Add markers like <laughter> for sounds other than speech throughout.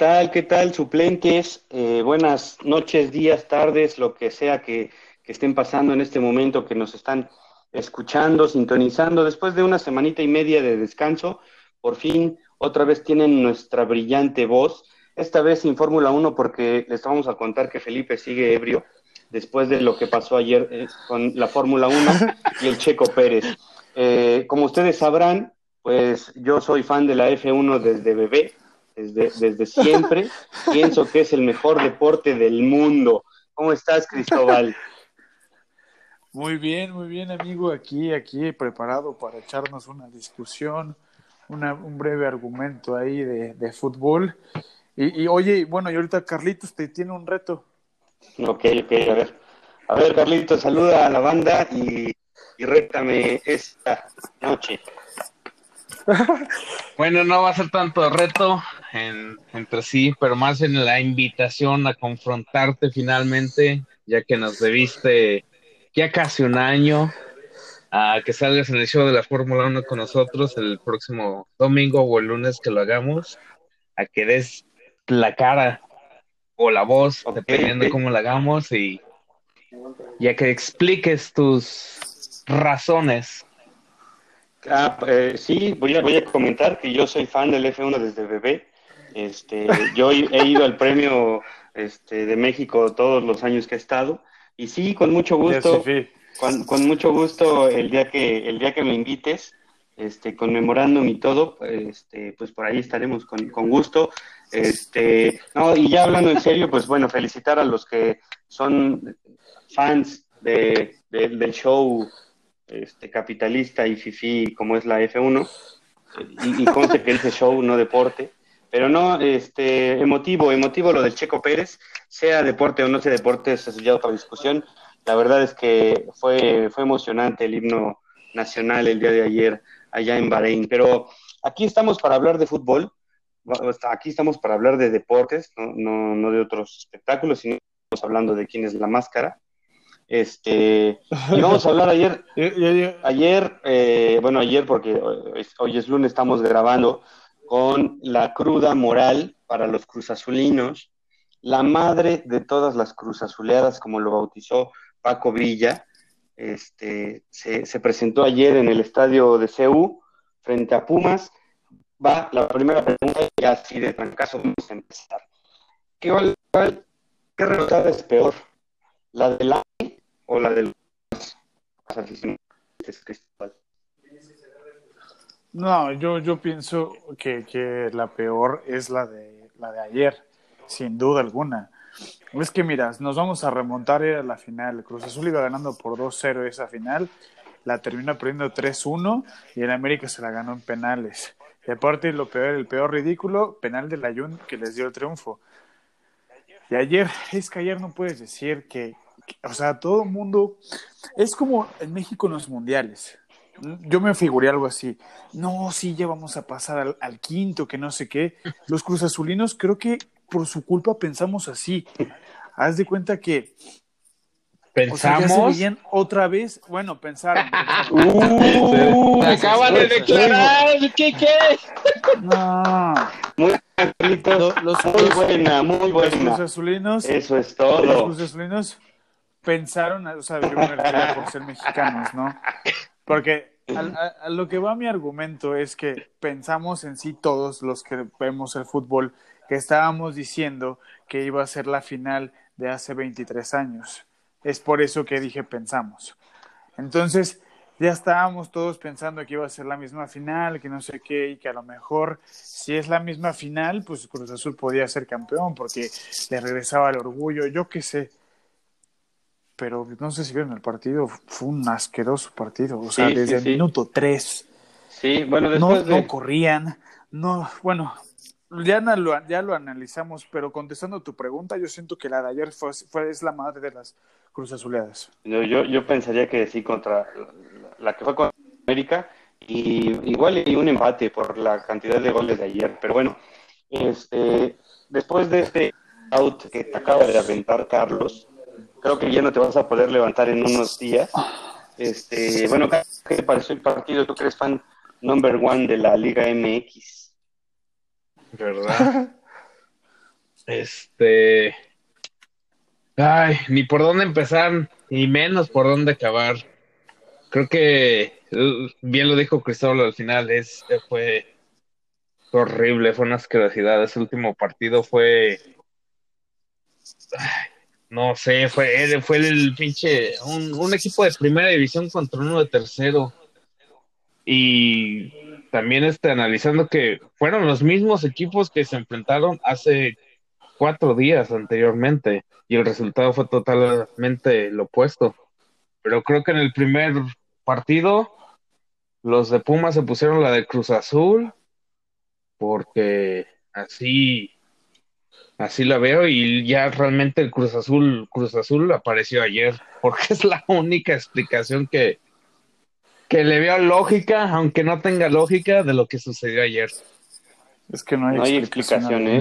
tal? ¿Qué tal, suplentes? Eh, buenas noches, días, tardes, lo que sea que, estén pasando en este momento, que nos están escuchando, sintonizando. Después de una semanita y media de descanso, por fin otra vez tienen nuestra brillante voz. Esta vez sin Fórmula 1 porque les vamos a contar que Felipe sigue ebrio después de lo que pasó ayer eh, con la Fórmula 1 y el Checo Pérez. Eh, como ustedes sabrán, pues yo soy fan de la F1 desde bebé, desde, desde siempre. Pienso que es el mejor deporte del mundo. ¿Cómo estás, Cristóbal? Muy bien, muy bien, amigo. Aquí, aquí preparado para echarnos una discusión, una, un breve argumento ahí de, de fútbol. Y, y, oye, bueno, y ahorita Carlitos te tiene un reto. Ok, ok, a ver. A ver, Carlitos, saluda a la banda y, y rétame esta noche. <laughs> bueno, no va a ser tanto reto en, entre sí, pero más en la invitación a confrontarte finalmente, ya que nos debiste ya casi un año a que salgas en el show de la Fórmula 1 con nosotros el próximo domingo o el lunes que lo hagamos, a que des la cara o la voz, okay. dependiendo de cómo la hagamos, y ya que expliques tus razones. Ah, eh, sí, voy a, voy a comentar que yo soy fan del F1 desde bebé. Este, yo he ido al premio este, de México todos los años que he estado y sí, con mucho gusto, con, con, mucho gusto el día que el día que me invites, este, conmemorándome y todo, este, pues por ahí estaremos con, con gusto. Este, no, y ya hablando en serio, pues bueno, felicitar a los que son fans de, de, del show este, capitalista y fifi como es la F1, y, y conste que dice show, no deporte. Pero no, este, emotivo, emotivo lo del Checo Pérez, sea deporte o no sea deporte, eso es ya otra discusión. La verdad es que fue, fue emocionante el himno nacional el día de ayer allá en Bahrein. Pero aquí estamos para hablar de fútbol, aquí estamos para hablar de deportes, no, no, no de otros espectáculos, sino estamos hablando de quién es la máscara. Este, y vamos a hablar ayer, <laughs> ayer, eh, bueno, ayer porque hoy es lunes, estamos grabando con la cruda moral para los cruzazulinos, la madre de todas las cruzazuleadas, como lo bautizó Paco Villa, este, se, se, presentó ayer en el estadio de CEU frente a Pumas. Va la primera pregunta y así de trancazo vamos a empezar. ¿Qué, qué resultada es peor? ¿La del AMI o la del Cristóbal? No, yo, yo pienso que, que, la peor es la de, la de ayer, sin duda alguna. Es que, mira, nos vamos a remontar a la final. Cruz Azul iba ganando por 2-0 esa final, la terminó perdiendo 3-1 y en América se la ganó en penales. Y aparte, lo peor, el peor ridículo, penal del Ayun que les dio el triunfo. Y ayer, es que ayer no puedes decir que, que o sea, todo el mundo, es como en México en los mundiales yo me figuré algo así. No, sí, ya vamos a pasar al, al, quinto, que no sé qué. Los cruzazulinos creo que por su culpa pensamos así. Haz de cuenta que pensamos o sea, otra vez. Bueno, pensaron. <laughs> Uh, acaban de declarar, ¿qué qué? No. Muy, los, los, muy buena, muy buena. Los cruzazulinos. Eso es todo. Los cruzazulinos pensaron, o sea, yo me refiero por ser mexicanos, ¿no? Porque a, a, lo que va mi argumento es que pensamos en sí todos los que vemos el fútbol que estábamos diciendo que iba a ser la final de hace 23 años. Es por eso que dije pensamos. Entonces, ya estábamos todos pensando que iba a ser la misma final, que no sé qué, y que a lo mejor si es la misma final, pues Cruz Azul podía ser campeón porque le regresaba el orgullo, yo qué sé pero no sé si vieron el partido, fue un asqueroso partido, o sea, sí, desde sí, el sí. minuto 3. Sí, bueno, después no, de... no corrían, no, bueno, ya lo, ya lo analizamos, pero contestando tu pregunta, yo siento que la de ayer fue, fue es la madre de las Cruz Azuleadas. Yo, yo, yo pensaría que sí, contra la, la que fue contra América, y igual hay un empate por la cantidad de goles de ayer, pero bueno, este, después de este out que te acaba de aventar Carlos, creo que ya no te vas a poder levantar en unos días. Este, bueno, ¿qué te pareció el partido? ¿Tú crees fan number one de la Liga MX? ¿Verdad? <laughs> Este. Ay, ni por dónde empezar, ni menos por dónde acabar. Creo que uh, bien lo dijo Cristóbal al final, es, fue horrible, fue una asquerosidad. Ese último partido fue. No sé, fue, fue el pinche. Un, un equipo de primera división contra uno de tercero. Y también este, analizando que fueron los mismos equipos que se enfrentaron hace cuatro días anteriormente y el resultado fue totalmente lo opuesto. Pero creo que en el primer partido los de Pumas se pusieron la de Cruz Azul porque así así la veo y ya realmente el Cruz Azul Cruz Azul apareció ayer <laughs> porque es la única explicación que que le veo lógica, aunque no tenga lógica, de lo que sucedió ayer. Es que no hay, explicación. ¿eh?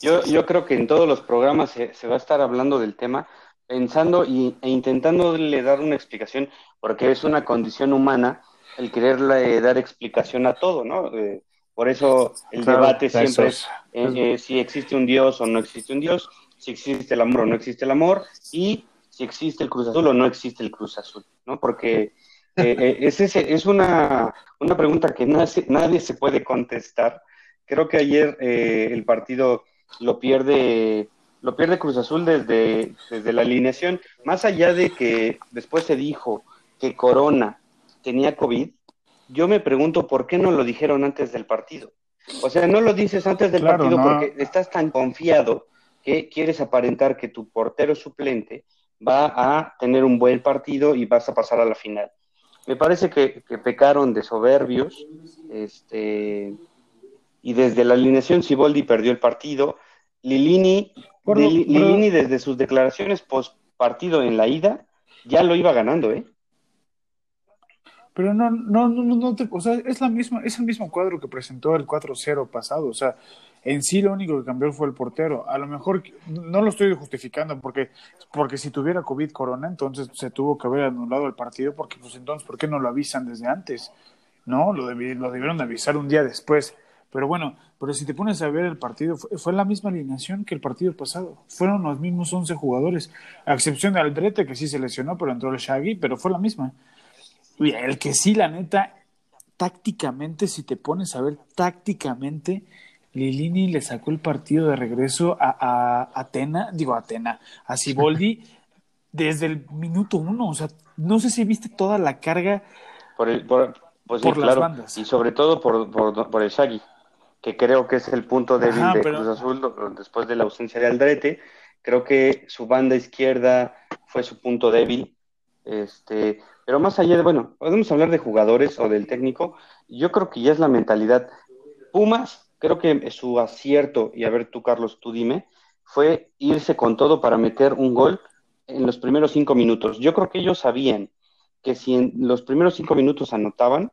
Yo, yo, creo que en todos los programas se, va a estar hablando del tema, pensando y, e intentándole dar una explicación, porque es una condición humana el quererle dar explicación a todo, ¿no? Eh, por eso el debate siempre es, eh, si existe un Dios o no existe un Dios, si existe el amor o no existe el amor, y si existe el Cruz Azul o no existe el Cruz Azul, ¿no? Porque eh, eh, es, es una, una pregunta que nadie, nadie, se puede contestar. Creo que ayer eh, el partido lo pierde, lo pierde Cruz Azul desde, desde la alineación. Más allá de que después se dijo que Corona tenía COVID, yo me pregunto por qué no lo dijeron antes del partido. O sea, no lo dices antes del partido porque estás tan confiado que quieres aparentar que tu portero suplente va a tener un buen partido y vas a pasar a la final me parece que, pecaron de soberbios, este, y desde la alineación Siboldi perdió el partido. Lilini, Lilini desde sus declaraciones post partido en la ida ya lo iba ganando, ¿eh? Pero no, no, no, no, o sea, es la misma, es el mismo cuadro que presentó el 4-0 pasado, o sea, en sí lo único que cambió fue el portero. A lo mejor no lo estoy justificando porque, porque si tuviera COVID corona, entonces se tuvo que haber anulado el partido porque pues entonces, ¿por qué no lo avisan desde antes? No, lo, lo debieron avisar un día después. Pero bueno, pero si te pones a ver el partido, fue, la misma alineación que el partido pasado. Fueron los mismos 11 jugadores, a excepción de Aldrete, que sí se lesionó, pero entró el Shaggy, pero fue la misma. El que sí, la neta, tácticamente, si te pones a ver tácticamente, Lilini le sacó el partido de regreso a, a, Atena, digo Atena, a Siboldi <laughs> desde el minuto uno. O sea, no sé si viste toda la carga por, el, por, pues las bandas. Y sobre todo por, por, el Shaggy, que creo que es el punto débil de Cruz Azul después de la ausencia de Aldrete. Creo que su banda izquierda fue su punto débil. Este, pero más allá de, bueno, podemos hablar de jugadores o del técnico. Yo creo que ya es la mentalidad. Pumas creo que su acierto, y a ver tú, Carlos, tú dime, fue irse con todo para meter un gol en los primeros cinco minutos. Yo creo que ellos sabían que si en los primeros cinco minutos anotaban,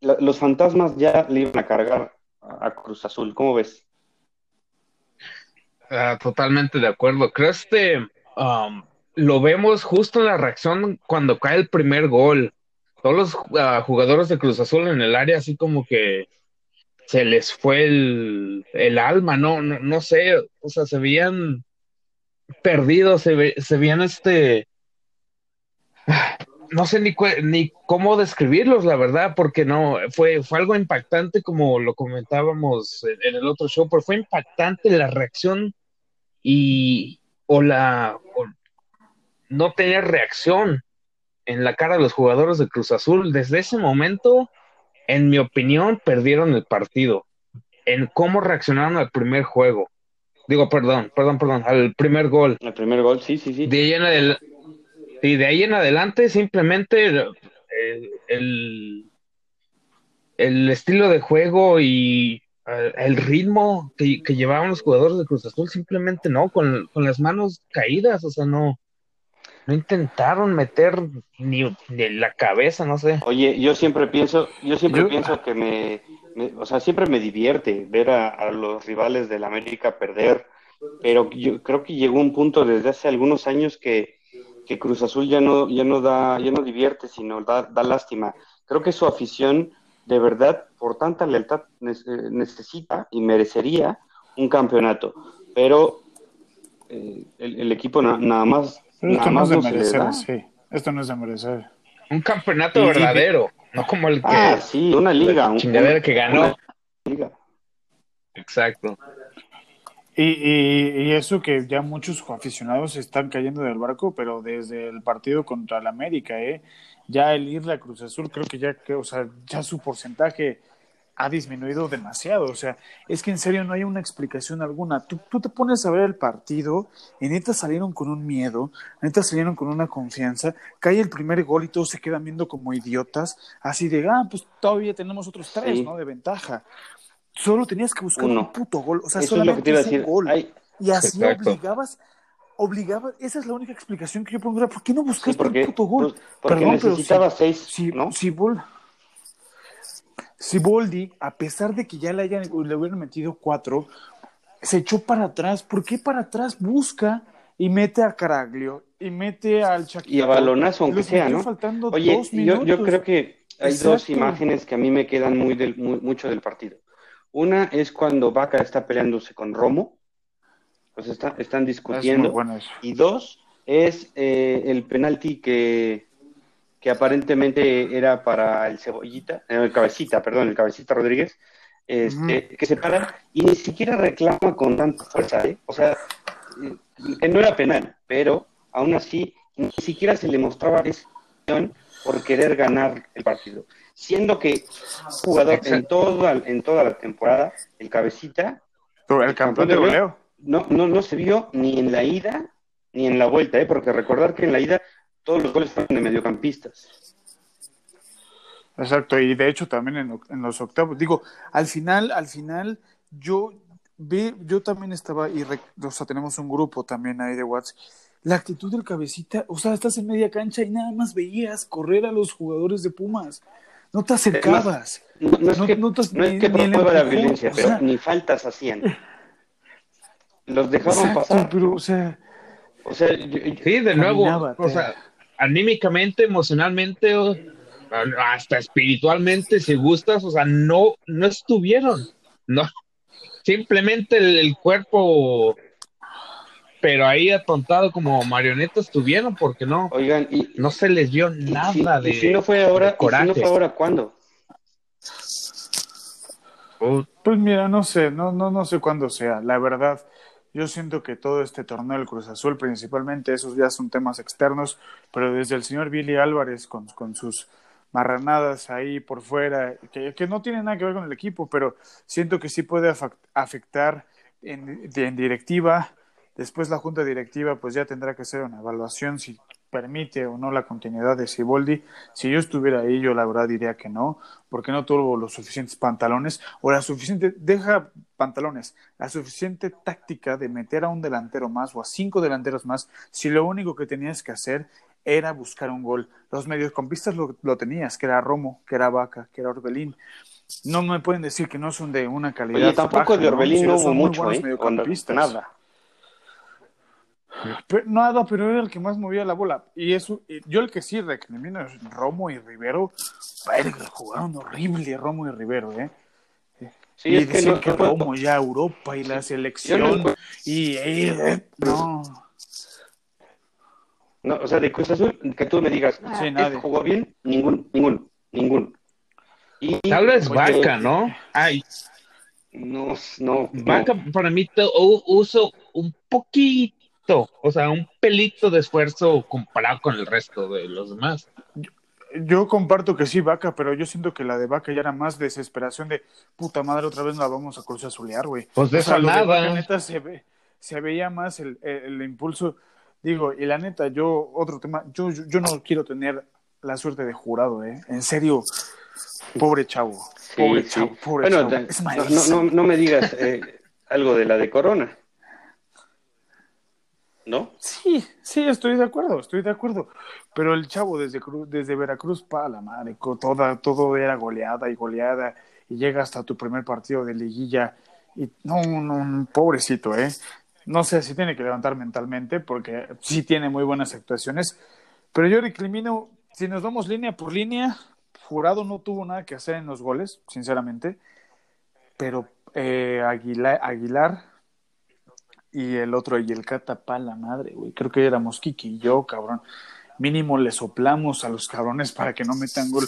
los fantasmas ya le iban a cargar a, Cruz Azul. ¿Cómo ves? Ah, totalmente de acuerdo. Creo que um, lo vemos justo en la reacción cuando cae el primer gol. Todos los ah, jugadores de Cruz Azul en el área, así como que se les fue el, alma, ¿no? ¿no? No, sé, o sea, se veían perdidos, se, se veían este... No sé ni, ni cómo describirlos, la verdad, porque no, fue, fue algo impactante como lo comentábamos en, el otro show, pero fue impactante la reacción y o la no tener reacción en la cara de los jugadores de Cruz Azul. Desde ese momento en mi opinión, perdieron el partido en cómo reaccionaron al primer juego. Digo, perdón, perdón, perdón, al primer gol. El primer gol, sí, sí, sí. De ahí en, adelante, y de ahí en adelante simplemente el, el, estilo de juego y eh, el ritmo que, que, llevaban los jugadores de Cruz Azul simplemente no, con, con las manos caídas, o sea, no, no intentaron meter ni, la cabeza, no sé. Oye, yo siempre pienso, yo siempre pienso que me, o sea, siempre me divierte ver a, los rivales del América perder, pero yo creo que llegó un punto desde hace algunos años que, que Cruz Azul ya no, ya no da, ya no divierte, sino da, da lástima. Creo que su afición, de verdad, por tanta lealtad, necesita y merecería un campeonato. pero eh, el, equipo nada más. Esto no es de merecer, sí. Esto no es de merecer. Un campeonato verdadero, no como el que. Ah, sí, una liga. Un, que ganó. liga. Exacto. Y, y, y, eso que ya muchos aficionados están cayendo del barco, pero desde el partido contra el América, ¿eh? ya el irle a Cruz Azul, creo que ya, que, o sea, ya su porcentaje ha disminuido demasiado. O sea, es que en serio no hay una explicación alguna. Tú, tú te pones a ver el partido y neta salieron con un miedo, neta salieron con una confianza, cae el primer gol y todos se quedan viendo como idiotas, así de, ah, pues todavía tenemos otros tres, ¿no? De ventaja. Solo tenías que buscar un puto gol. O sea, solamente un gol. Y así obligabas, obligabas, esa es la única explicación que yo pongo. ¿Por qué no buscaste un puto gol? Pues, porque necesitaba seis, si, ¿no? Si, si Boldi, a pesar de que ya le, hayan, le hubieran metido cuatro, se echó para atrás. ¿Por qué para atrás? Busca y mete a Caraglio y mete al Chaquito. Y a balonazo, aunque sea, ¿no? Oye, yo, yo, creo que hay dos imágenes que a mí me quedan muy, del, muy mucho del partido. Una es cuando Vaca está peleándose con Romo, pues está, están discutiendo. y dos es eh, el penalti que, que aparentemente era para el cebollita, eh, el cabecita, perdón, el cabecita Rodríguez, este, que se para y ni siquiera reclama con tanta fuerza, ¿eh? o sea, que no era penal, pero aún así ni siquiera se le mostraba esa por querer ganar el partido siendo que jugador en toda, en toda la temporada, el cabecita, el campeón de goleo, no, no, no se vio ni en la ida ni en la vuelta, ¿eh? porque recordar que en la ida todos los goles fueron de mediocampistas. Exacto, y de hecho también en, los octavos, digo, al final, al final, yo vi, yo también estaba, y o sea, tenemos un grupo también ahí de WhatsApp, la actitud del cabecita, o sea, estás en media cancha y nada más veías correr a los jugadores de Pumas no te acercabas. No, no, es que, no, es que promueva la violencia, pero ni faltas hacían. Los dejaban pasar. Pero, o sea, o sea sí, de nuevo, o sea, anímicamente, emocionalmente, hasta espiritualmente, si gustas, o sea, no, no estuvieron, no, simplemente el cuerpo pero ahí atontado como marionetas estuvieron porque no oigan y no se les dio nada de y si no fue ahora y si no fue ahora cuándo pues mira no sé no no no sé cuándo sea la verdad yo siento que todo este torneo del Cruz Azul principalmente esos ya son temas externos pero desde el señor Billy Álvarez con, sus marranadas ahí por fuera que, que no tiene nada que ver con el equipo pero siento que sí puede afectar en, en directiva. Después la junta directiva pues ya tendrá que hacer una evaluación si permite o no la continuidad de Siboldi. Si yo estuviera ahí, yo la verdad diría que no, porque no tuvo los suficientes pantalones o la suficiente, deja pantalones, la suficiente táctica de meter a un delantero más o a cinco delanteros más, si lo único que tenías que hacer era buscar un gol. Los mediocampistas lo, lo tenías, que era Romo, que era Vaca, que era Orbelín. No me pueden decir que no son de una calidad. Oye, tampoco de Orbelín no, hubo mucho, ¿eh? nada. Nada, pero era el que más movía la bola. Y eso, yo el que sí recrimino es Romo y Rivero. jugaron horrible Romo y Rivero, ¿eh? Sí, y es que, que Romo ya Europa y la selección. y eh, no. No, o sea, de Cruz Azul, que tú me digas, sí, nadie. jugó bien, ningún, ningún, ningún. Y, Tal vez Vaca, ¿no? Ay. No, no. Vaca para mí uso un poquito o sea, un pelito de esfuerzo comparado con el resto de los demás. Yo, comparto que sí, Vaca, pero yo siento que la de Vaca ya era más desesperación de puta madre, otra vez la vamos a cruz azulear, güey. Pues de esa nada. neta se, ve, se veía más el, el, impulso. Digo, y la neta, yo, otro tema, yo, yo, no quiero tener la suerte de jurado, ¿eh? En serio, pobre chavo. Pobre chavo, pobre chavo. no, no, no, me digas eh, algo de la de Corona. ¿No? Sí, sí, estoy de acuerdo, estoy de acuerdo. Pero el chavo desde, desde Veracruz, para la madre, toda, todo era goleada y goleada, y llega hasta tu primer partido de liguilla, y no, no, pobrecito, ¿eh? No sé si tiene que levantar mentalmente, porque sí tiene muy buenas actuaciones, pero yo recrimino, si nos vamos línea por línea, Jurado no tuvo nada que hacer en los goles, sinceramente, pero eh, Aguilar, Aguilar y el otro, y el Catapá, la madre, güey. Creo que éramos Kiki y yo, cabrón. Mínimo le soplamos a los cabrones para que no metan gol.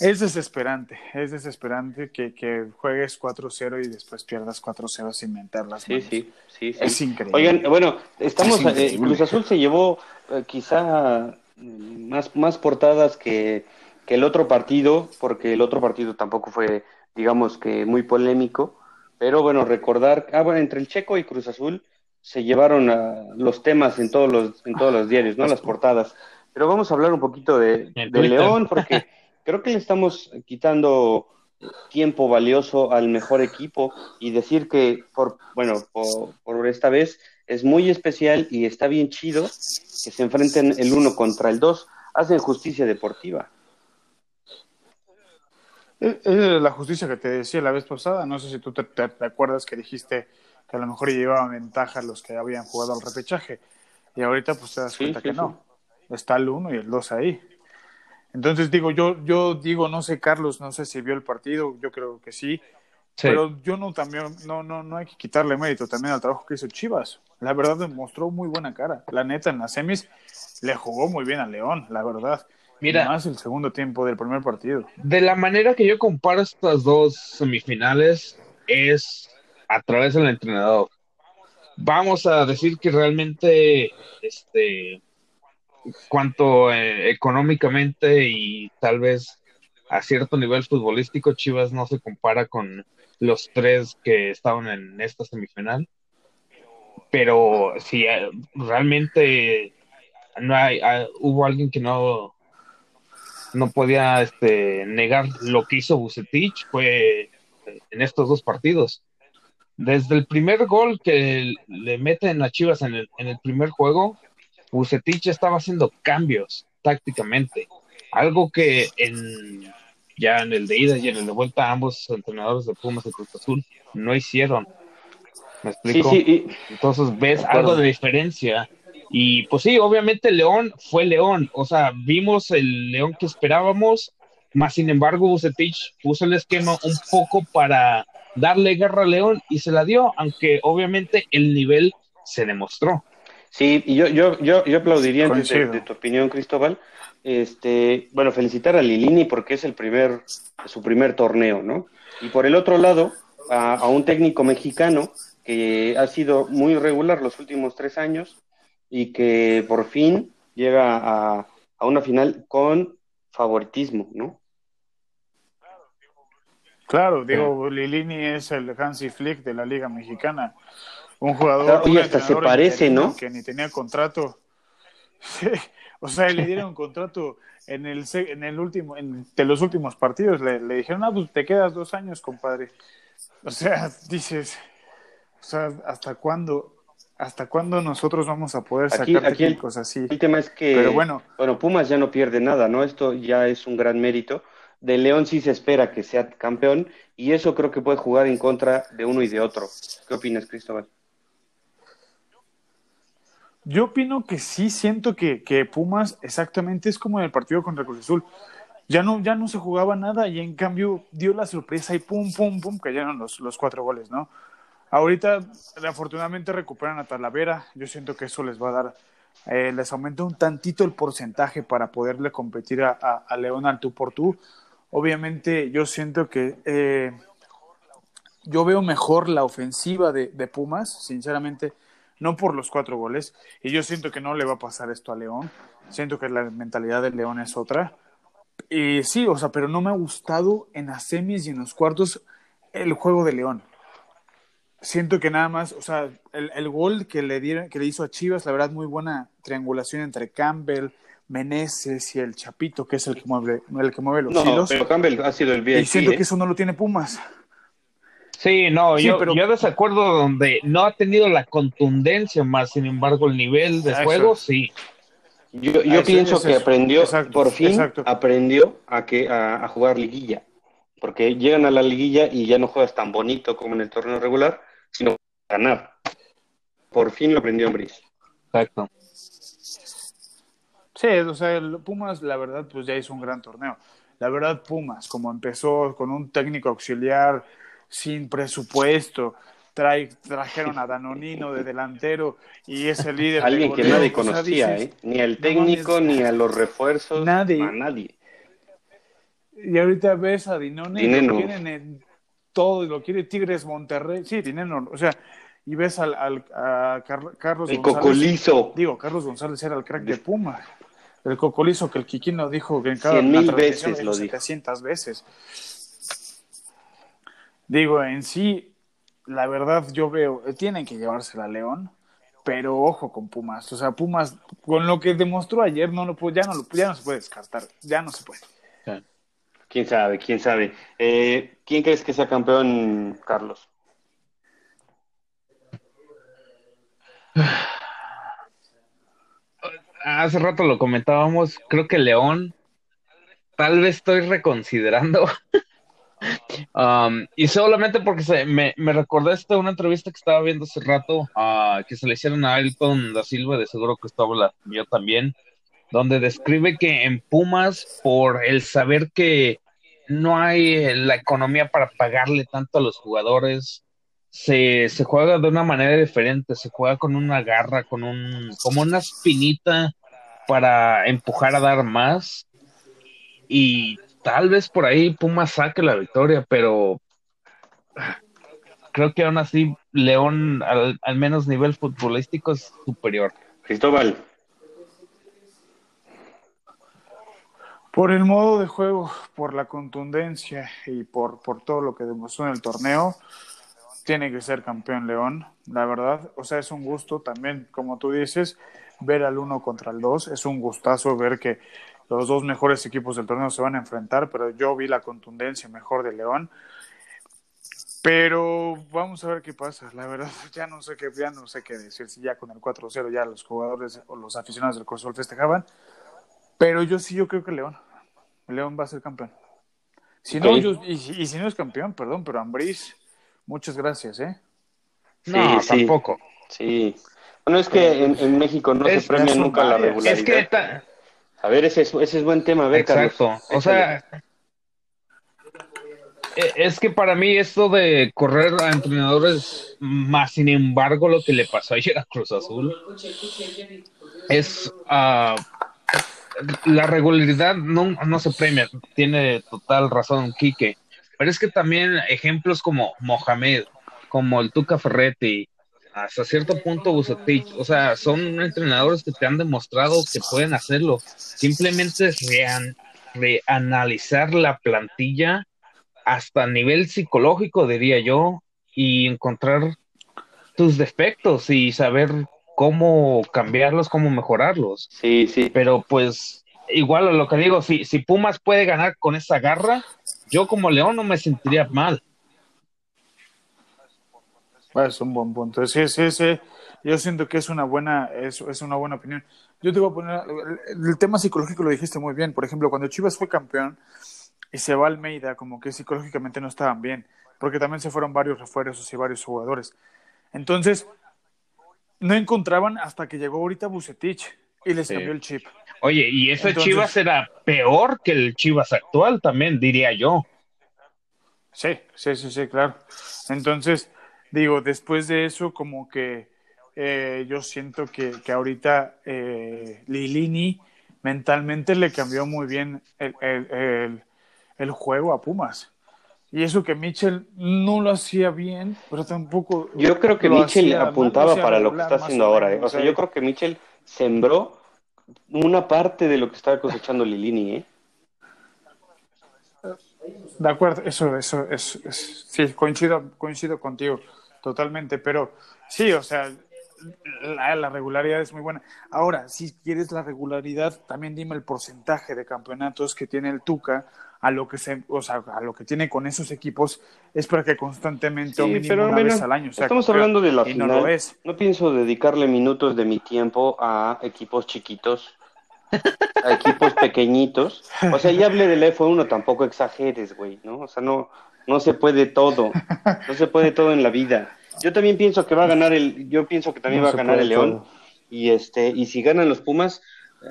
Es desesperante, es desesperante que, que juegues 4-0 y después pierdas 4-0 sin mentar las Sí, sí, sí, sí. Es increíble. Oigan, bueno, estamos, Es eh. Cruz Azul se llevó eh, quizá más, más portadas que, que el otro partido, porque el otro partido tampoco fue, digamos que muy polémico, pero bueno, recordar, ah, bueno, entre el Checo y Cruz Azul se llevaron a los temas en todos los, en todos los diarios, ¿no? Las portadas. Pero vamos a hablar un poquito de. León, <laughs> porque creo que le estamos quitando tiempo valioso al mejor equipo y decir que, por, bueno, por, por esta vez es muy especial y está bien chido que se enfrenten el uno contra el dos. Hacen justicia deportiva. Es es la justicia que te decía la vez pasada. No sé si tú te, te- te acuerdas que dijiste que a lo mejor llevaban ventaja los que habían jugado al repechaje. Y ahorita pues te das cuenta sí, que no. Está el 1 y el 2 ahí. Entonces digo, yo, yo digo, no sé, Carlos, no sé si vio el partido, yo creo que sí. Sí. Pero yo no también, no, no, no hay que quitarle mérito también al trabajo que hizo Chivas. La verdad demostró muy buena cara. La neta, en las semis le jugó muy bien a León, la verdad. Mira. Más el segundo tiempo del primer partido. De la manera que yo comparo estas dos semifinales es a través del entrenador. Vamos a decir que realmente, este, cuanto eh, económicamente y tal vez a cierto nivel futbolístico, Chivas no se compara con los tres que estaban en esta semifinal. Pero si eh, realmente no hay, ah, hubo alguien que no no podía este, negar lo que hizo Bucetich fue en estos dos partidos. Desde el primer gol que le meten a Chivas en el, en el primer juego, Bucetich estaba haciendo cambios tácticamente. Algo que en, ya en el de ida y en el de vuelta ambos entrenadores de Pumas y Cruz Azul no hicieron. ¿Me Sí, explico? sí, y- Entonces ves algo de diferencia. Y pues sí, obviamente León fue León. O sea, vimos el León que esperábamos, más sin embargo Bucetich puso el esquema un poco para darle guerra a León y se la dio, aunque obviamente el nivel se demostró. Sí, y yo, yo, yo, yo aplaudiría de tu opinión, Cristóbal. Este, bueno, felicitar a Lilini porque es el primer, su primer torneo, ¿no? Y por el otro lado, a, a un técnico mexicano que ha sido muy regular los últimos tres años y que por fin llega a, a una final con favoritismo, ¿no? Claro, digo, Lilini es el Hansi Flick de la Liga Mexicana. Un jugador. Oye, hasta se parece, ¿no? Que ni tenía contrato. <laughs> Sí, o sea, le dieron un contrato en el, en el último, en, de los últimos partidos. Le, le dijeron, ah, pues te quedas dos años, compadre. O sea, <laughs> dices, o sea, ¿hasta cuándo? ¿Hasta cuándo nosotros vamos a poder Aquí- sacar aquí el- técnicos así? El tema es que, Pero bueno. bueno, Pumas ya no pierde nada, ¿no? Esto ya es un gran mérito. De León sí se espera que sea campeón y eso creo que puede jugar en contra de uno y de otro. ¿Qué opinas, Cristóbal? Yo opino que sí siento que, que Pumas exactamente es como en el partido contra Cruz Azul. Ya no, ya no se jugaba nada y en cambio dio la sorpresa y pum, pum, pum, cayeron los, los cuatro goles, ¿no? Ahorita afortunadamente recuperan a Talavera. Yo siento que eso les va a dar, eh, les aumenta un tantito el porcentaje para poderle competir a, a, a León al tú por tú. Obviamente yo siento que eh, yo veo mejor la ofensiva de, de Pumas, sinceramente, no por los cuatro goles. Y yo siento que no le va a pasar esto a León. Siento que la mentalidad del León es otra. Y sí, o sea, pero no me ha gustado en las semis y en los cuartos el juego de León. Siento que nada más, o sea, el, el gol que le dieron, que le hizo a Chivas, la verdad, muy buena triangulación entre Campbell, Meneses y el Chapito, que es el que mueve, el que mueve los No, hilos. pero Campbell ha sido el VIP. y siento ¿eh? que eso no lo tiene Pumas. Sí, no, Sí, yo, pero- yo desacuerdo donde no ha tenido la contundencia, más sin embargo el nivel de Eso. juego, sí. Yo, Ah, pienso que aprendió, exacto, por fin exacto. aprendió a, que, a, a jugar liguilla. Porque llegan a la liguilla y ya no juegas tan bonito como en el torneo regular, sino ganar. Por fin lo aprendió Ambris. Exacto. Sí, o sea, el Pumas, la verdad, pues ya hizo un gran torneo. La verdad, Pumas, como empezó con un técnico auxiliar sin presupuesto, trae, trajeron a Danonino de delantero y es el líder. Alguien que nadie conocía, ¿eh? Ni al técnico, ni a los refuerzos, nadie. a nadie. Y ahorita ves a Dinone, y lo quieren en todo, lo quiere Tigres Monterrey, sí, Dineno, o sea, y ves al, al a Carlos el González. Cocolizo. Digo, Carlos González era el crack de Puma. El Cocolizo que el Quiquino dijo que en cada Cien mil veces lo 700 dijo. veces. Digo, en sí, la verdad yo veo, tienen que llevársela a León, pero ojo con Pumas. O sea, Pumas, con lo que demostró ayer, no lo, ya, no lo, ya no se puede descartar, ya no se puede. Quién sabe, quién sabe. Eh, ¿Quién crees que sea campeón, Carlos? <sighs> <sighs> Hace rato lo comentábamos, creo que León, tal vez estoy reconsiderando. <laughs> um, y solamente porque se, me, me recordé esta una entrevista que estaba viendo hace rato, uh, que se le hicieron a Ailton da Silva, de seguro que estaba yo también, donde describe que en Pumas, por el saber que no hay la economía para pagarle tanto a los jugadores, se, se juega de una manera diferente, se juega con una garra, con un, como una espinita para empujar a dar más. Y tal vez por ahí Puma saque la victoria, pero creo que aún así León, al, al menos nivel futbolístico, es superior. Cristóbal. Por el modo de juego, por la contundencia y por, por todo lo que demostró en el torneo, tiene que ser campeón León, la verdad. O sea, es un gusto también, como tú dices, ver al uno contra el dos. Es un gustazo ver que los dos mejores equipos del torneo se van a enfrentar, pero yo vi la contundencia mejor de León. Pero vamos a ver qué pasa. La verdad, <laughs> ya no sé qué, ya no sé qué decir. Si ya con el 4-0 ya los jugadores o los aficionados del Cruz festejaban. Pero yo sí, yo creo que León. León va a ser campeón. Si okay. no, yo, y, y, si no es campeón, perdón, pero Ambriz Muchas gracias, ¿eh? No, sí, tampoco. Sí. Bueno, es que en, en México no es, se premia nunca la regularidad. Es que ta... A ver, ese es, ese es buen tema. A ver, Exacto. Carlos. O sea, e, es que para mí esto de correr a entrenadores, más sin embargo, lo que le pasó ayer a Cruz Azul es uh, la regularidad no, no se premia. Tiene total razón, Quique pero es que también ejemplos como Mohamed, como el Tuca Ferretti, hasta cierto punto Bucetich, o sea, son entrenadores que te han demostrado que pueden hacerlo. Simplemente es rean, reanalizar la plantilla hasta nivel psicológico, diría yo, y encontrar tus defectos y saber cómo cambiarlos, cómo mejorarlos. Sí, sí. Pero pues, igual a lo que digo, si, si Pumas puede ganar con esa garra, yo como León no me sentiría mal. Es un buen punto. Sí, sí, sí. Yo siento que es una buena, es, es una buena opinión. Yo te voy a poner, el, el, tema psicológico lo dijiste muy bien. Por ejemplo, cuando Chivas fue campeón y se va Almeida, como que psicológicamente no estaban bien, porque también se fueron varios refuerzos y varios jugadores. Entonces, no encontraban hasta que llegó ahorita Bucetich y les sí. cambió el chip. Oye, y ese Entonces, Chivas era peor que el Chivas actual también, diría yo. Sí, sí, sí, sí, claro. Entonces, digo, después de eso, como que eh, yo siento que, que ahorita eh, Lilini mentalmente le cambió muy bien el, el, el, el, juego a Pumas. Y eso que Mitchell no lo hacía bien, pero tampoco. Yo creo que Mitchell apuntaba para lo que está haciendo ahora. ¿eh? O sea, yo creo que Mitchell sembró una parte de lo que estaba cosechando Lilini, ¿eh? De acuerdo, eso, eso, es, es, sí, coincido, coincido contigo totalmente, pero sí, o sea, la, regularidad es muy buena. Ahora, si quieres la regularidad, también dime el porcentaje de campeonatos que tiene el Tuca a lo que se, o sea, a lo que tiene con esos equipos es para que constantemente sí, o mínimo pero una vez al año. O sea, estamos hablando de la final. No, lo es. no pienso dedicarle minutos de mi tiempo a equipos chiquitos, a equipos pequeñitos. O sea, ya hablé del F1, tampoco exageres, güey, ¿no? O sea, no, no se puede todo, no se puede todo en la vida. Yo también pienso que va a ganar el, yo pienso que también No va a ganar el León. todo. Y este, y si ganan los Pumas,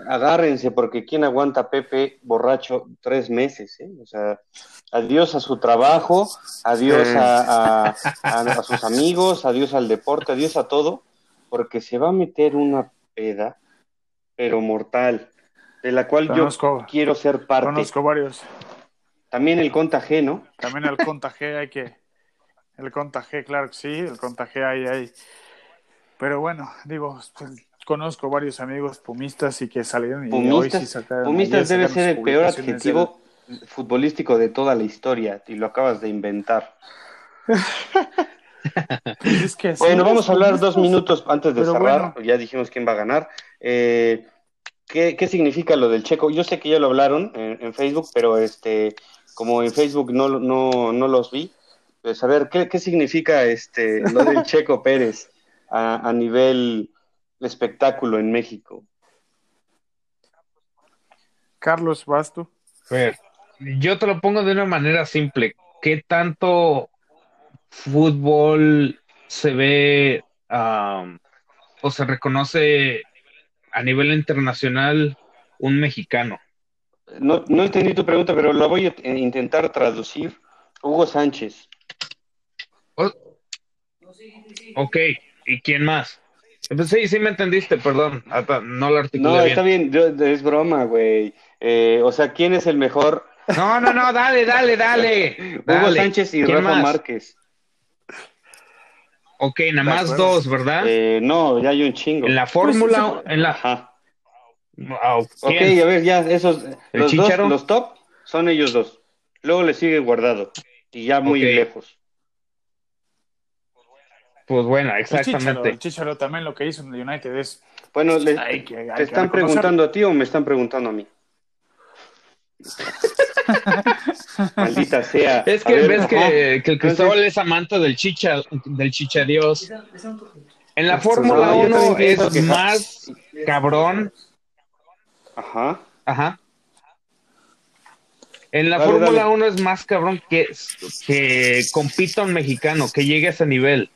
agárrense, porque ¿quién aguanta a Pepe borracho tres meses? Eh? O sea, adiós a su trabajo, adiós a, a, a, sus amigos, adiós al deporte, adiós a todo, porque se va a meter una peda, pero mortal, de la cual yo quiero ser parte. Conozco varios. También el contaje, ¿no? También el contaje hay que... El contaje, claro que sí, el contaje hay ahí. Pero bueno, digo, pues, conozco varios amigos pumistas y que salieron y pumistas, hoy sí sacaron. Pumistas debe ser el peor adjetivo futbolístico de toda la historia y lo acabas de inventar. Pues bueno, vamos a hablar dos minutos antes de cerrar. Ya dijimos quién va a ganar. Eh, ¿qué, ¿qué, significa lo del checo? Yo sé que ya lo hablaron en, Facebook, pero este, como en Facebook no, no, no los vi, pues a ver, ¿qué, qué significa este, lo del checo Pérez a, a nivel espectáculo en México? Carlos, ¿vas tú? ver, yo te lo pongo de una manera simple. ¿Qué tanto fútbol se ve o se reconoce a nivel internacional un mexicano? No, no entendí tu pregunta, pero la voy a intentar traducir. Hugo Sánchez. ok, ¿y quién más? Pues sí, sí me entendiste, perdón. No lo articulé No, está bien, es broma, güey. Eh, o sea, ¿quién es el mejor? No, no, no, dale, dale, dale. <laughs> Hugo Sánchez y Rafa Márquez. Ok, nada más dos, ¿verdad? Eh, no, ya hay un chingo. En la fórmula, en la... Ajá. Ok, a ver, ya, esos, los dos, los top, son ellos dos. Luego le sigue guardado, y ya muy lejos. Pues bueno, exactamente. El Chicharo, también lo que hizo en el United es... Bueno, ¿te están preguntando a ti o me están preguntando a mí? <laughs> Maldita sea. Es que ves que, el Cristóbal es amante del chicha, del chicha Dios. En la Fórmula 1 es más cabrón. Ajá. Ajá. En la Fórmula 1 es más cabrón que, que compita un mexicano, que llegue a ese nivel.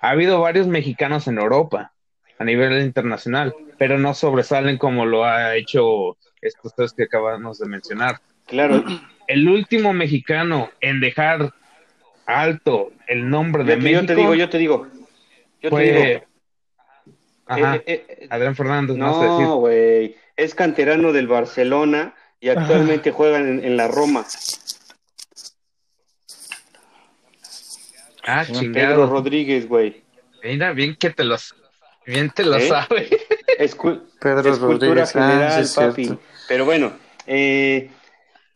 Ha habido varios mexicanos en Europa a nivel internacional, pero no sobresalen como lo ha hecho estos tres que acabamos de mencionar. Claro. El último mexicano en dejar alto el nombre de México. Yo te digo, yo te digo. Yo te digo. Ajá, eh, eh, eh, Adrián Fernández. No, güey. Es canterano del Barcelona y actualmente juega en, la Roma. Ah, chingado. Pedro Rodríguez, güey. Mira, bien que te los, bien te lo sabe. <laughs> Pedro Rodríguez, ah, general, papi. Pero bueno, eh,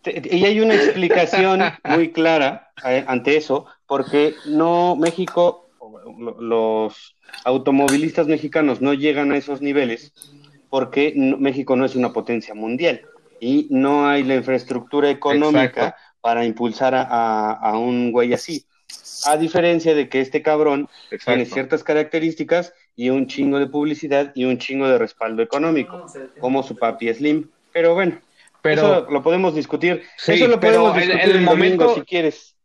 y hay una explicación <laughs> muy clara eh, ante eso, porque no México, los automovilistas mexicanos no llegan a esos niveles porque México no es una potencia mundial y no hay la infraestructura económica para impulsar a, un güey así. A diferencia de que este cabrón tiene ciertas características y un chingo de publicidad y un chingo de respaldo económico, como su papi Slim. Pero bueno, pero eso lo podemos discutir. eso lo podemos discutir el, momento si quieres.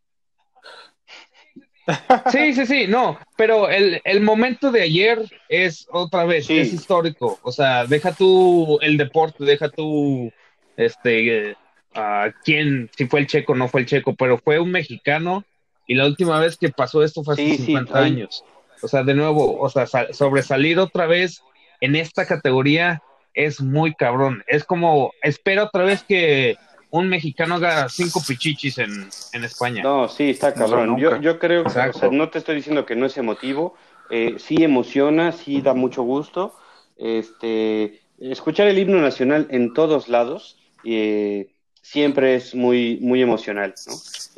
<laughs> Sí, sí, sí, no, pero el, el momento de ayer es otra vez, es histórico. O sea, deja tú el deporte, deja tú, este, a quién, si fue el checo o no fue el checo, pero fue un mexicano y la última vez que pasó esto fue hace 50 años. O sea, de nuevo, o sea, sobresalir otra vez en esta categoría es muy cabrón. Es como, espera otra vez que un mexicano haga cinco pichichis en, en España. No, sí, está cabrón. yo, yo creo que, o sea, no te estoy diciendo que no es emotivo, eh, sí emociona, sí da mucho gusto. Este, escuchar el himno nacional en todos lados eh, siempre es muy, muy emocional, ¿no?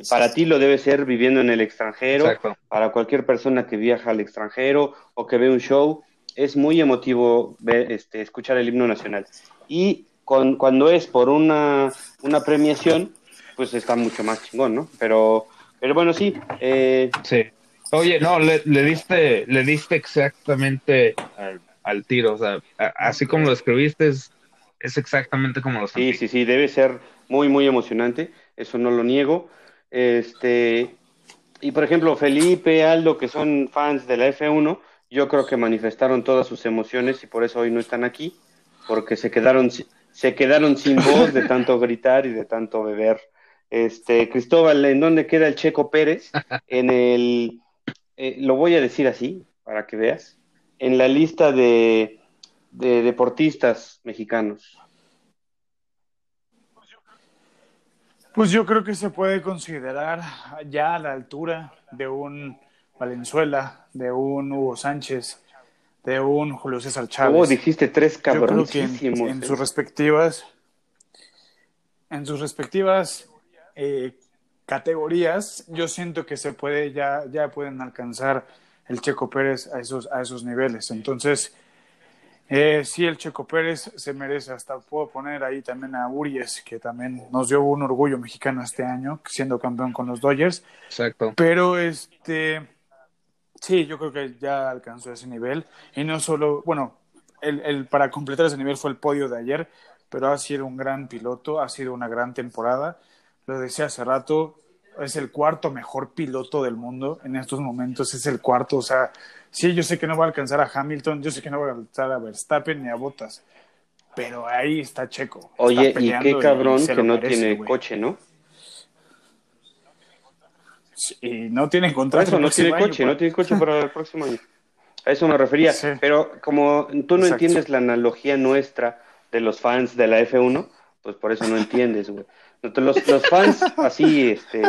Para ti lo debe ser viviendo en el extranjero, para cualquier persona que viaja al extranjero o que ve un show, es muy emotivo ver, este, escuchar el himno nacional. Y con, cuando es por una, una premiación, pues está mucho más chingón, ¿no? Pero, pero bueno, sí. Eh, sí. Oye, no, le, le, diste, le diste exactamente al, tiro, o sea, así como lo escribiste, es, es exactamente como lo sentí. Sí, sí, sí, debe ser muy, muy emocionante, eso no lo niego. Este, y por ejemplo, Felipe, Aldo, que son fans de la F1, yo creo que manifestaron todas sus emociones y por eso hoy no están aquí. porque se quedaron, se quedaron sin voz de tanto <laughs> gritar y de tanto beber. Este, Cristóbal, ¿en dónde queda el Checo Pérez? En el, eh, lo voy a decir así, para que veas, en la lista de, de deportistas mexicanos. Pues yo creo que se puede considerar ya a la altura de un Valenzuela, de un Hugo Sánchez, de un Julio César Chávez. ¿Cómo dijiste tres cabrones? en, en, sus respectivas, en sus respectivas eh, categorías, yo siento que se puede ya, ya pueden alcanzar el Checo Pérez a esos, a esos niveles. Entonces, eh, sí, el Checo Pérez se merece, hasta puedo poner ahí también a Urias, que también nos dio un orgullo mexicano este año, siendo campeón con los Dodgers. Exacto. Pero este, sí, yo creo que ya alcanzó ese nivel. Y no solo, bueno, el, el, para completar ese nivel fue el podio de ayer, pero ha sido un gran piloto, ha sido una gran temporada. Lo decía hace rato, es el cuarto mejor piloto del mundo en estos momentos, es el cuarto, o sea, sí, yo sé que no va a alcanzar a Hamilton, yo sé que no va a alcanzar a Verstappen ni a Bottas, pero ahí está Checo. Oye, y qué cabrón que no merece, tiene wey. coche, ¿no? Y no tiene contrato. Eso, no tiene año, coche, no tiene coche para el próximo año. A eso me refería. Sí. Pero como tú no Exacto. entiendes la analogía nuestra de los fans de la F1, pues por eso no entiendes, güey. Los, los, fans así, este,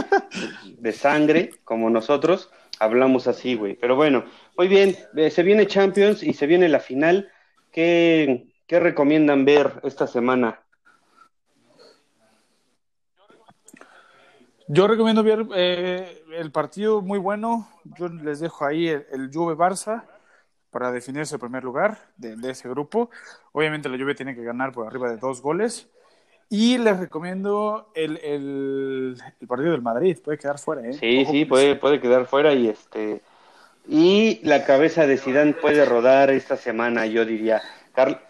de sangre, como nosotros, hablamos así, güey. Pero bueno, muy bien, eh, se viene Champions y se viene la final. ¿Qué, qué recomiendan ver esta semana? Yo recomiendo ver eh, el partido muy bueno. Yo les dejo ahí el, el Juve Barça para definirse el primer lugar de, de, ese grupo. Obviamente la Juve tiene que ganar por arriba de dos goles. Y les recomiendo el, el, el, partido del Madrid, puede quedar fuera, ¿eh? Sí, Ojo sí, puede, puede quedar fuera y este y la cabeza de Zidane puede rodar esta semana, yo diría. Carl...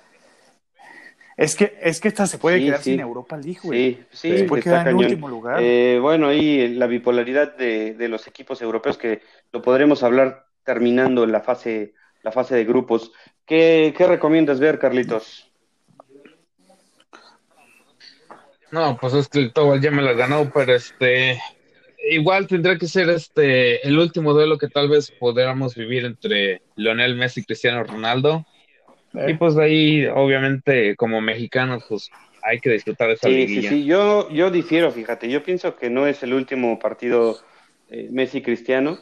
Es que, es que esta se puede sí, quedar sí. sin Europa League, güey. Sí, sí. Se puede quedar cañón. en último lugar. Eh, bueno, ahí la bipolaridad de, de, los equipos europeos que lo podremos hablar terminando la fase, la fase de grupos. ¿Qué, qué recomiendas ver, Carlitos? No, pues es que el Tobal ya me la ganó, pero este igual tendrá que ser este el último duelo que tal vez podamos vivir entre Lionel Messi y Cristiano Ronaldo. Eh. Y pues de ahí, obviamente, como mexicanos, pues hay que disfrutar de esa sí, liguilla. Sí, sí, yo, yo difiero, fíjate, yo pienso que no es el último partido eh, Messi-Cristiano.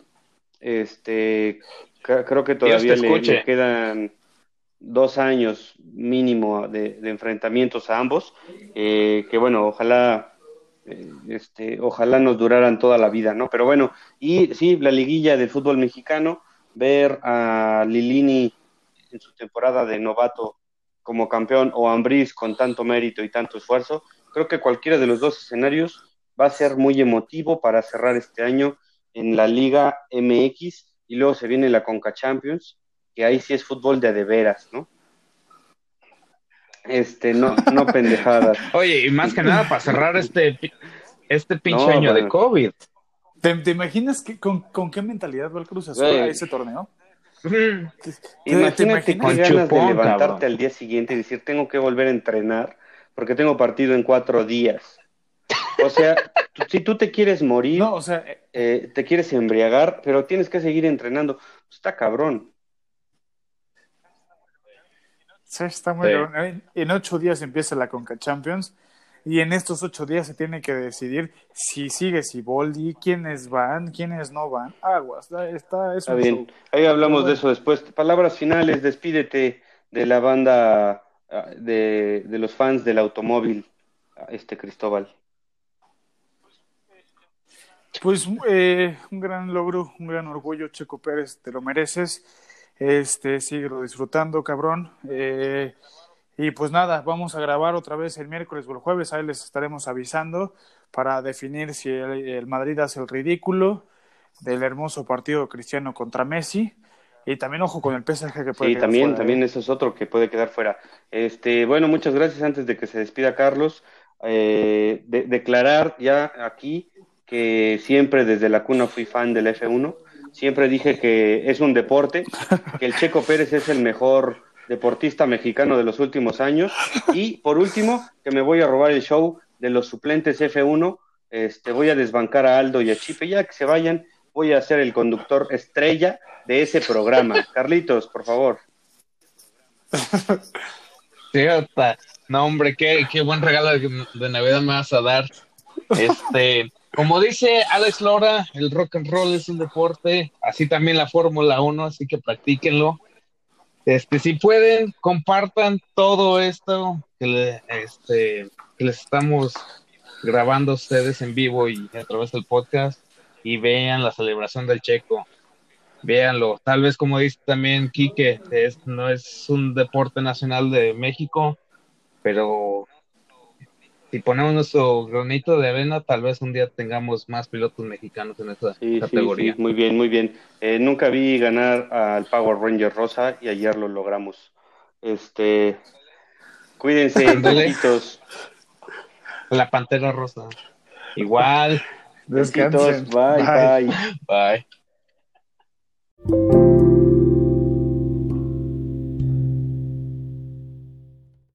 Este, creo que todavía le, le, quedan dos años mínimo de, enfrentamientos a ambos, eh, que bueno, ojalá, eh, este, ojalá nos duraran toda la vida, ¿no? Pero bueno, y sí, la liguilla del fútbol mexicano, ver a Lilini en su temporada de novato como campeón o Ambriz con tanto mérito y tanto esfuerzo, creo que cualquiera de los dos escenarios va a ser muy emotivo para cerrar este año en la Liga MX y luego se viene la Conca Champions que ahí sí es fútbol de de veras, ¿no? Este, no, no <laughs> pendejadas. Oye, y más que nada para cerrar este, este pinche no, año bueno. de COVID. ¿Te, te imaginas que, con, con, qué mentalidad va el Cruz Azul a ese torneo? <laughs> Imagínate con ganas chupón, de levantarte cabrón. al día siguiente y decir, tengo que volver a entrenar porque tengo partido en cuatro días. O sea, <laughs> si tú te quieres morir, no, o sea, eh, te quieres embriagar, pero tienes que seguir entrenando. Está cabrón. Sí, está muy sí. En ocho días empieza la Conca Champions y en estos ocho días se tiene que decidir si sigue Siboldi, quiénes van, quiénes no van. Aguas, está, está bien. Ahí hablamos de eso después. Palabras finales, despídete de la banda ah, de, de los fans del automóvil, este Cristóbal. Pues eh, un gran logro, un gran orgullo, Checo Pérez, te lo mereces. Este, síguelo disfrutando, cabrón. Eh, y pues nada, vamos a grabar otra vez el miércoles o el jueves, ahí les estaremos avisando para definir si el, el Madrid hace el ridículo del hermoso partido cristiano contra Messi. Y también ojo con el PSG que puede Sí, también, fuera, también ¿eh? eso es otro que puede quedar fuera. Este, bueno, muchas gracias antes de que se despida Carlos. Eh, de, declarar ya aquí que siempre desde la cuna fui fan del F1 siempre dije que es un deporte, que el Checo Pérez es el mejor deportista mexicano de los últimos años. Y por último, que me voy a robar el show de los suplentes F1. Este, voy a desbancar a Aldo y a Chipe. Ya que se vayan, voy a ser el conductor estrella de ese programa. <laughs> Carlitos, por favor. No, hombre, qué, qué buen regalo de, Navidad me vas a dar. Este, como dice Alex Lora, el rock and roll es un deporte, así también la Fórmula 1, así que practíquenlo. Este, si pueden, compartan todo esto que, este, que les estamos grabando a ustedes en vivo y a través del podcast y vean la celebración del Checo. Véanlo. Tal vez como dice también Quique, no es un deporte nacional de México, pero si ponemos nuestro granito de arena, tal vez un día tengamos más pilotos mexicanos en esta categoría. muy bien, muy bien. Eh, nunca vi ganar al Power Ranger Rosa y ayer lo logramos. Este, cuídense, <laughs> besitos. La Pantera Rosa. Igual. <laughs> Besitos, bye. bye. bye.